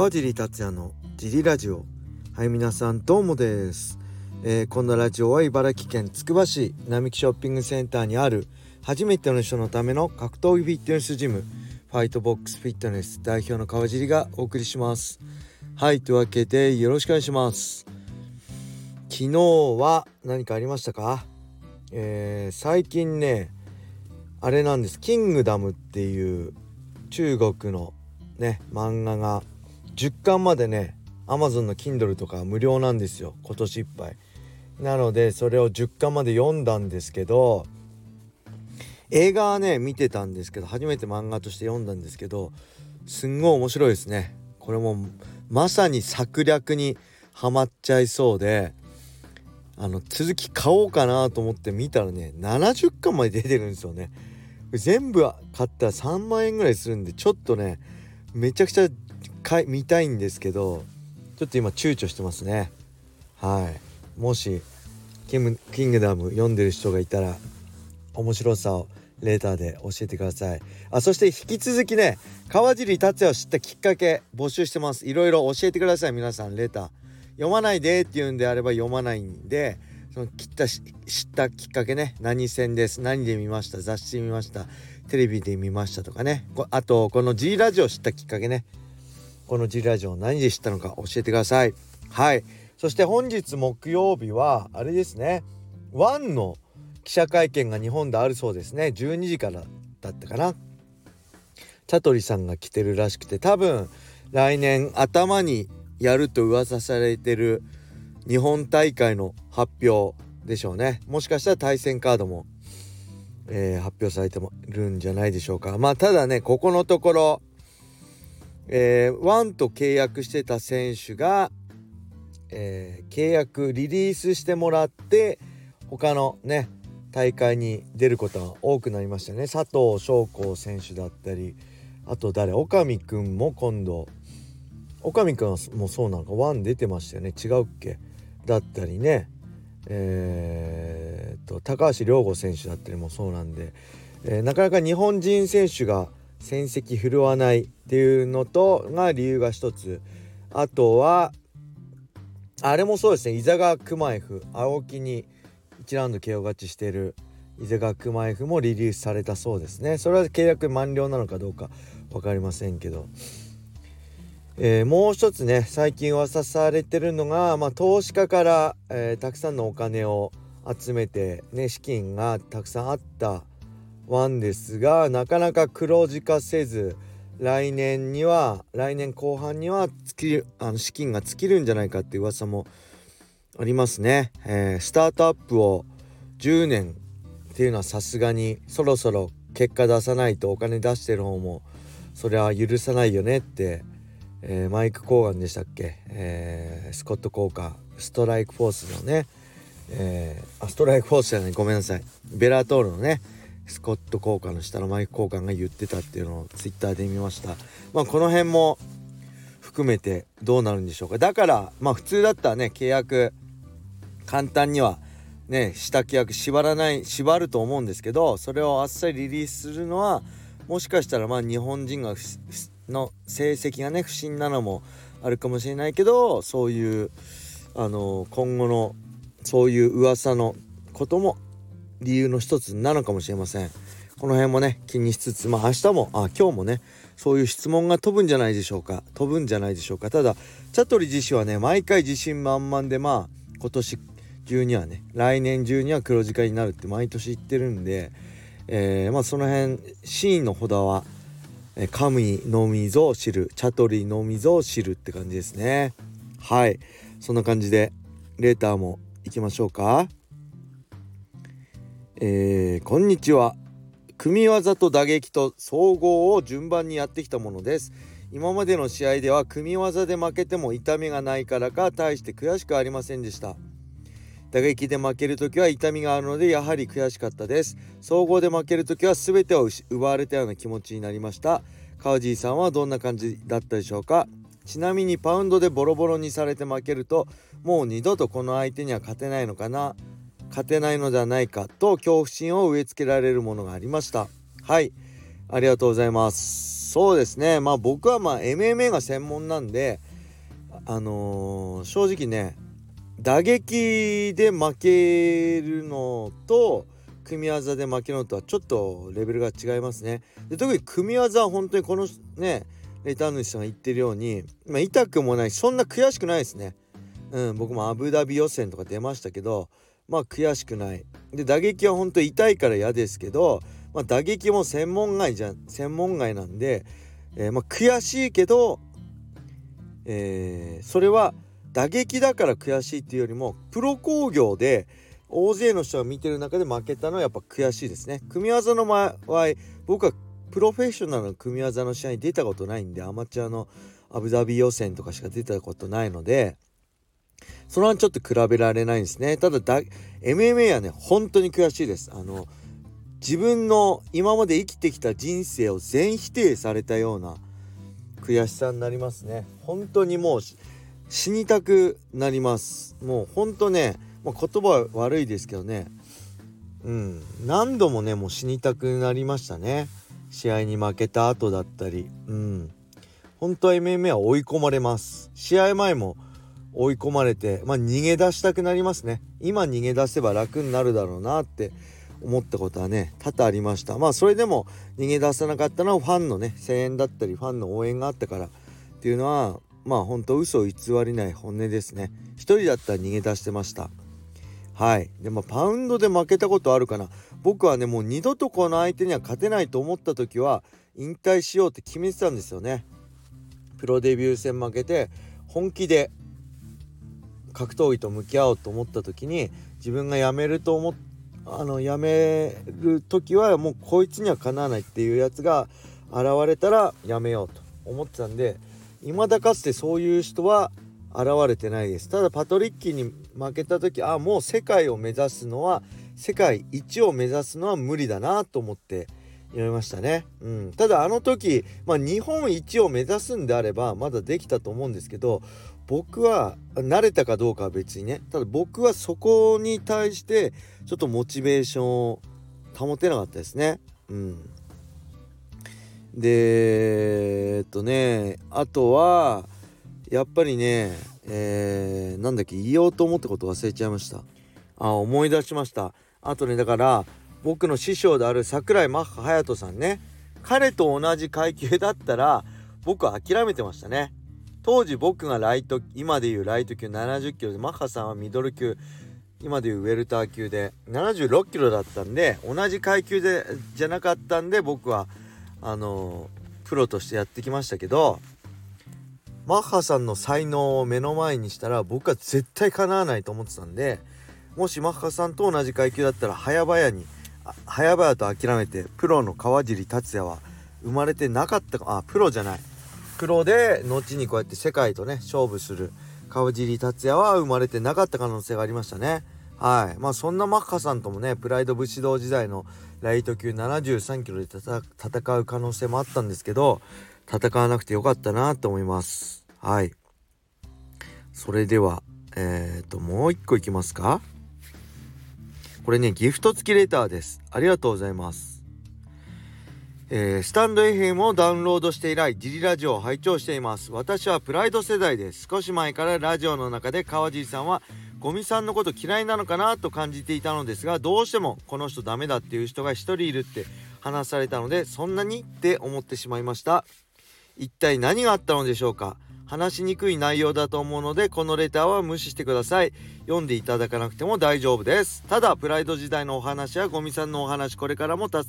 川尻達也のジリラジオ。はい皆さんどうもです、えー、このラジオは茨城県つくば市並木ショッピングセンターにある初めての人のための格闘技フィットネスジムファイトボックスフィットネス代表の川尻がお送りします。はいというわけでよろしくお願いします。昨日は何かありましたか？えー、最近ねあれなんです「キングダム」っていう中国のね漫画が10巻までね Amazon の Kindle とか無料なんですよ。今年いっぱい。なのでそれを10巻まで読んだんですけど映画はね見てたんですけど初めて漫画として読んだんですけどすんごい面白いですね。これもまさに策略にはまっちゃいそうであの続き買おうかなと思って見たらね70巻まで出てるんですよね。全部買ったら3万円ぐらいするんでちょっとねめちゃくちゃか見たいんですけどちょっと今躊躇してますね。はい。もしキンキングダム読んでる人がいたら面白さをレーターで教えてください。あそして引き続きね川尻達也を知ったきっかけ募集してます。いろいろ教えてください。皆さんレーター。読まないでっていうんであれば読まないんでその切った知ったきっかけね。何線です。何で見ました。雑誌見ました。テレビで見ましたとかね。あとこの G ラジオ知ったきっかけね。この G ラジオ何で知ったのか教えてください。はい。そして本日木曜日はあれですね。ワンの記者会見が日本であるそうですね。12時からだったかな。チャトリさんが来てるらしくて多分来年頭にやると噂されてる日本大会の発表でしょうね。もしかしたら対戦カードも、えー、発表されてるんじゃないでしょうか。まあただねここのところ、えー、ワンと契約してた選手が、えー、契約リリースしてもらって他のね大会に出ることが多くなりましたね。佐藤翔子選手だったりあと誰？岡見くんも今度岡見くんもそうなのかワン出てましたよね。違うっけ？だったりね。えー、と高橋亮吾選手だったりもそうなんで、えー、なかなか日本人選手が戦績振るわないっていうのとが理由が一つ。あとはあれもそうですね。伊沢熊 F 青木に1ラウンド KO 勝ちしてる。伊沢熊 F もリリースされたそうですね。それは契約満了なのかどうか分かりませんけど。えー、もう一つね最近噂されてるのが、まあ、投資家から、えー、たくさんのお金を集めて、ね、資金がたくさんあったワンですがなかなか黒字化せず来年には来年後半には尽きあの資金が尽きるんじゃないかっていう噂もありますね。えー、スタートアップを10年っていうのはさすがにそろそろ結果出さないとお金出してる方もそれは許さないよねってえー、マイク・コーガンでしたっけ、えー、スコット・コーカーストライク・フォースのね、えー、あストライク・フォースじゃないごめんなさいベラトールのねスコット・コーカーの下のマイク・コーカンが言ってたっていうのをツイッターで見ました。まあこの辺も含めてどうなるんでしょうか。だからまあ普通だったらね契約簡単にはねした契約縛らない縛ると思うんですけどそれをあっさりリリースするのはもしかしたらまあ日本人がの成績がね不審なのもあるかもしれないけどそういうあの今後のそういう噂のことも理由の一つなのかもしれません。この辺もね気にしつつまあ明日もあ今日もねそういう質問が飛ぶんじゃないでしょうか。飛ぶんじゃないでしょうか。ただチャトリ自身はね毎回自信満々でまあ今年中にはね来年中には黒字化になるって毎年言ってるんで、えー、まあその辺真意のほどは神のみぞ知るチャトリのみぞ知るって感じですね。はい。そんな感じでレーターもいきましょうか。えー、こんにちは。組み技と打撃と総合を順番にやってきたものです。今までの試合では組み技で負けても痛みがないからか大して悔しくありませんでした。打撃で負ける時は痛みがあるのでやはり悔しかったです。総合で負ける時は全てを奪われたような気持ちになりました。川尻さんはどんな感じだったでしょうか。ちなみにパウンドでボロボロにされて負けるともう二度とこの相手には勝てないのかな。勝てないのではないかと恐怖心を植え付けられるものがありましたはいありがとうございますそうですねまあ僕はまあ MMA が専門なんであのー、正直ね打撃で負けるのと組み技で負けるのとはちょっとレベルが違いますね。で特に組み技は本当にこのねレターヌシさんが言ってるように、まあ、痛くもないそんな悔しくないですね。うん、僕もアブダビ予選とか出ましたけどまあ悔しくない。で打撃は本当痛いから嫌ですけど、まあ、打撃も専門外じゃ専門外なんで、えー、まあ悔しいけど、えー、それは打撃だから悔しいっていうよりもプロ工業で大勢の人が見てる中で負けたのはやっぱ悔しいですね。組み技の場合僕はプロフェッショナルの組み技の試合に出たことないんでアマチュアのアブダビ予選とかしか出たことないのでそれはちょっと比べられないんですね。ただだ MMA はね本当に悔しいです。あの自分の今まで生きてきた人生を全否定されたような悔しさになりますね。本当にもう死にたくなります。もう本当ねまあ、言葉は悪いですけどねうん何度もねもう死にたくなりましたね試合に負けた後だったりうん本当は MMA は追い込まれます試合前も追い込まれてまあ逃げ出したくなりますね。今逃げ出せば楽になるだろうなって思ったことはね多々ありました。まあそれでも逃げ出さなかったのはファンのね声援だったりファンの応援があったからっていうのはまあ本当嘘を偽りない本音ですね。一人だったら逃げ出してました。はい。でもパウンドで負けたことあるかな。僕はねもう二度とこの相手には勝てないと思った時は引退しようって決めてたんですよね。プロデビュー戦負けて本気で格闘技と向き合おうと思った時に自分が辞めると思っあの辞める時はもうこいつにはかなわないっていうやつが現れたら辞めようと思ってたんで未だかつてそういう人は現れてないです。ただパトリッキーに負けた時あもう世界を目指すのは世界一を目指すのは無理だなと思って読みましたね、うん、ただあの時、まあ、日本一を目指すんであればまだできたと思うんですけど僕は慣れたかどうかは別にね。ただ僕はそこに対してちょっとモチベーションを保てなかったですね。うん。でえっとねあとはやっぱりねえー、なんだっけ言おうと思ったこと忘れちゃいました。あ思い出しました。あとねだから僕の師匠である桜井マッハ隼人さんね。彼と同じ階級だったら僕は諦めてましたね。当時僕がライト今でいうライト級70キロでマッハさんはミドル級今でいうウェルター級で76キロだったんで同じ階級でじゃなかったんで僕はあのプロとしてやってきましたけどマッハさんの才能を目の前にしたら僕は絶対かなわないと思ってたんでもしマッハさんと同じ階級だったら早々に早々と諦めてプロの川尻達也は生まれてなかったかあプロじゃない。プロで後にこうやって世界とね勝負する川尻達也は生まれてなかった可能性がありましたねはいまあそんなマッハさんともねプライド武士道時代のライト級73キロで戦う可能性もあったんですけど戦わなくてよかったなと思いますはい。それでは、えっ、ー、と、もう一個いきますか。これね、ギフト付きレターです。ありがとうございます。えー、スタンド FM をダウンロードして以来、ジリラジオを拝聴しています。私はプライド世代です。少し前からラジオの中で川尻さんは、ゴミさんのこと嫌いなのかなと感じていたのですが、どうしてもこの人ダメだっていう人が一人いるって話されたので、そんなにって思ってしまいました。一体何があったのでしょうか？話しにくい内容だと思うのでこのレターは無視してください読んでいただかなくても大丈夫ですただプライド時代のお話やゴミさんのお話これからもた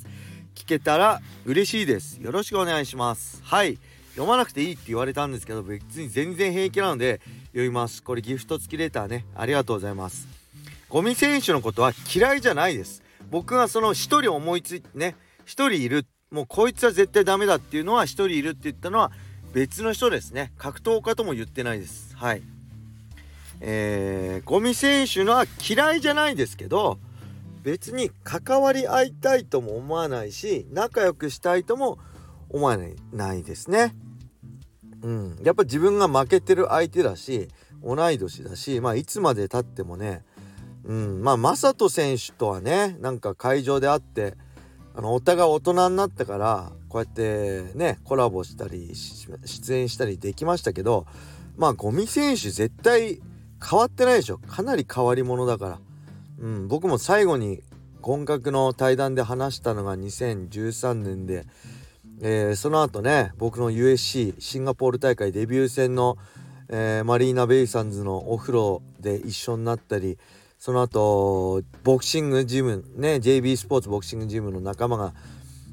聞けたら嬉しいです。よろしくお願いします。はい。読まなくていいって言われたんですけど別に全然平気なので読みます。これギフト付きレターね。ありがとうございます。ゴミ選手のことは嫌いじゃないです。僕がその一人思いついてね一人いる。もうこいつは絶対ダメだっていうのは一人いるって言ったのは別の人ですね。格闘家とも言ってないです。はい。えー、ゴミ選手のは嫌いじゃないですけど別に関わり合いたいとも思わないし仲良くしたいとも思わないですね。うん。やっぱ自分が負けてる相手だし同い年だしまあいつまでたってもねうん。まあ正人選手とはねなんか会場で会ってあのお互い大人になったからこうやってねコラボしたり出演したりできましたけどまあゴミ選手絶対変わってないでしょ。かなり変わり者だから、うん、僕も最後に音楽の対談で話したのが2013年で、えー、その後ね僕の USC シンガポール大会デビュー戦の、えー、マリーナ・ベイサンズのお風呂で一緒になったりその後ボクシングジムね JB スポーツボクシングジムの仲間が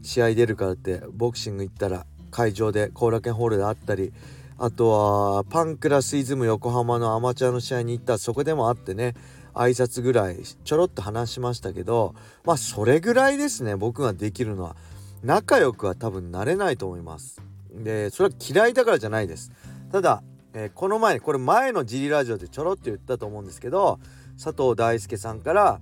試合出るからってボクシング行ったら会場で後楽園ホールで会ったりあとはパンクラスイズム横浜のアマチュアの試合に行ったそこでもあってね挨拶ぐらいちょろっと話しましたけどまあそれぐらいですね僕ができるのは。仲良くは多分なれないと思います。でそれは嫌いだからじゃないです。ただ、えー、この前これ前のジリラジオでちょろっと言ったと思うんですけど佐藤大輔さんから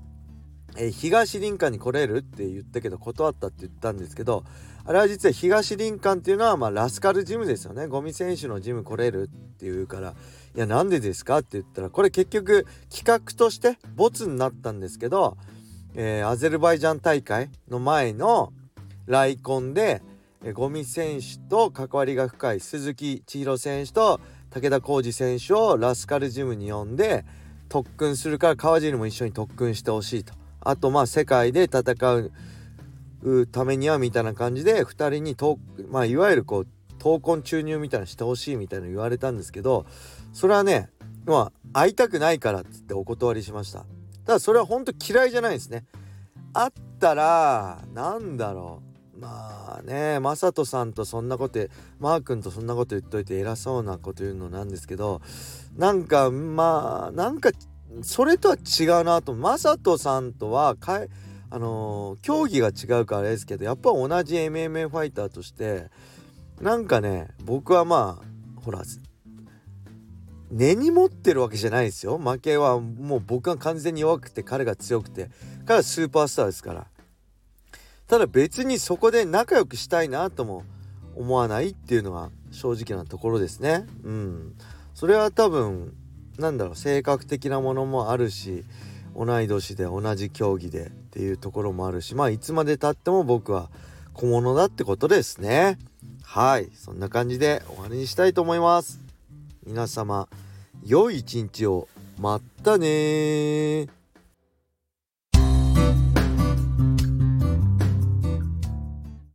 えー、東林間に来れるって言ったけど断ったって言ったんですけどあれは実は東林間っていうのはまあラスカルジムですよね。ゴミ選手のジム来れるって言うから。いやなんでですか？って言ったらこれ結局企画としてボツになったんですけど、えー、アゼルバイジャン大会の前の来婚で、えー、ゴミ選手と関わりが深い鈴木千尋選手と武田浩二選手をラスカルジムに呼んで特訓するから川尻も一緒に特訓してほしいと。あとまあ世界で戦うためにはみたいな感じで2人にと、まあ、いわゆるこう闘魂注入みたいなしてほしいみたいな言われたんですけどそれはねまあ会いたくないからっつってお断りしました。ただそれは本当嫌いじゃないですね。あったらなんだろう。まあね雅人さんとそんなことマー君とそんなこと言っといて偉そうなこと言うのなんですけどなんかまあなんかそれとは違うなと。雅人さんとはかいあのー、競技が違うからあれですけどやっぱ同じ MMA ファイターとしてなんかね僕はまあほら根に持ってるわけじゃないですよ。負けはもう僕が完全に弱くて彼が強くて。彼はスーパースターですから。ただ別にそこで仲良くしたいなとも思わないっていうのが正直なところですね。うん。それは多分なんだろう性格的なものもあるし同い年で同じ競技でっていうところもあるしまあいつまでたっても僕は小物だってことですね。はいそんな感じで終わりにしたいと思います。皆様良い一日を。まったね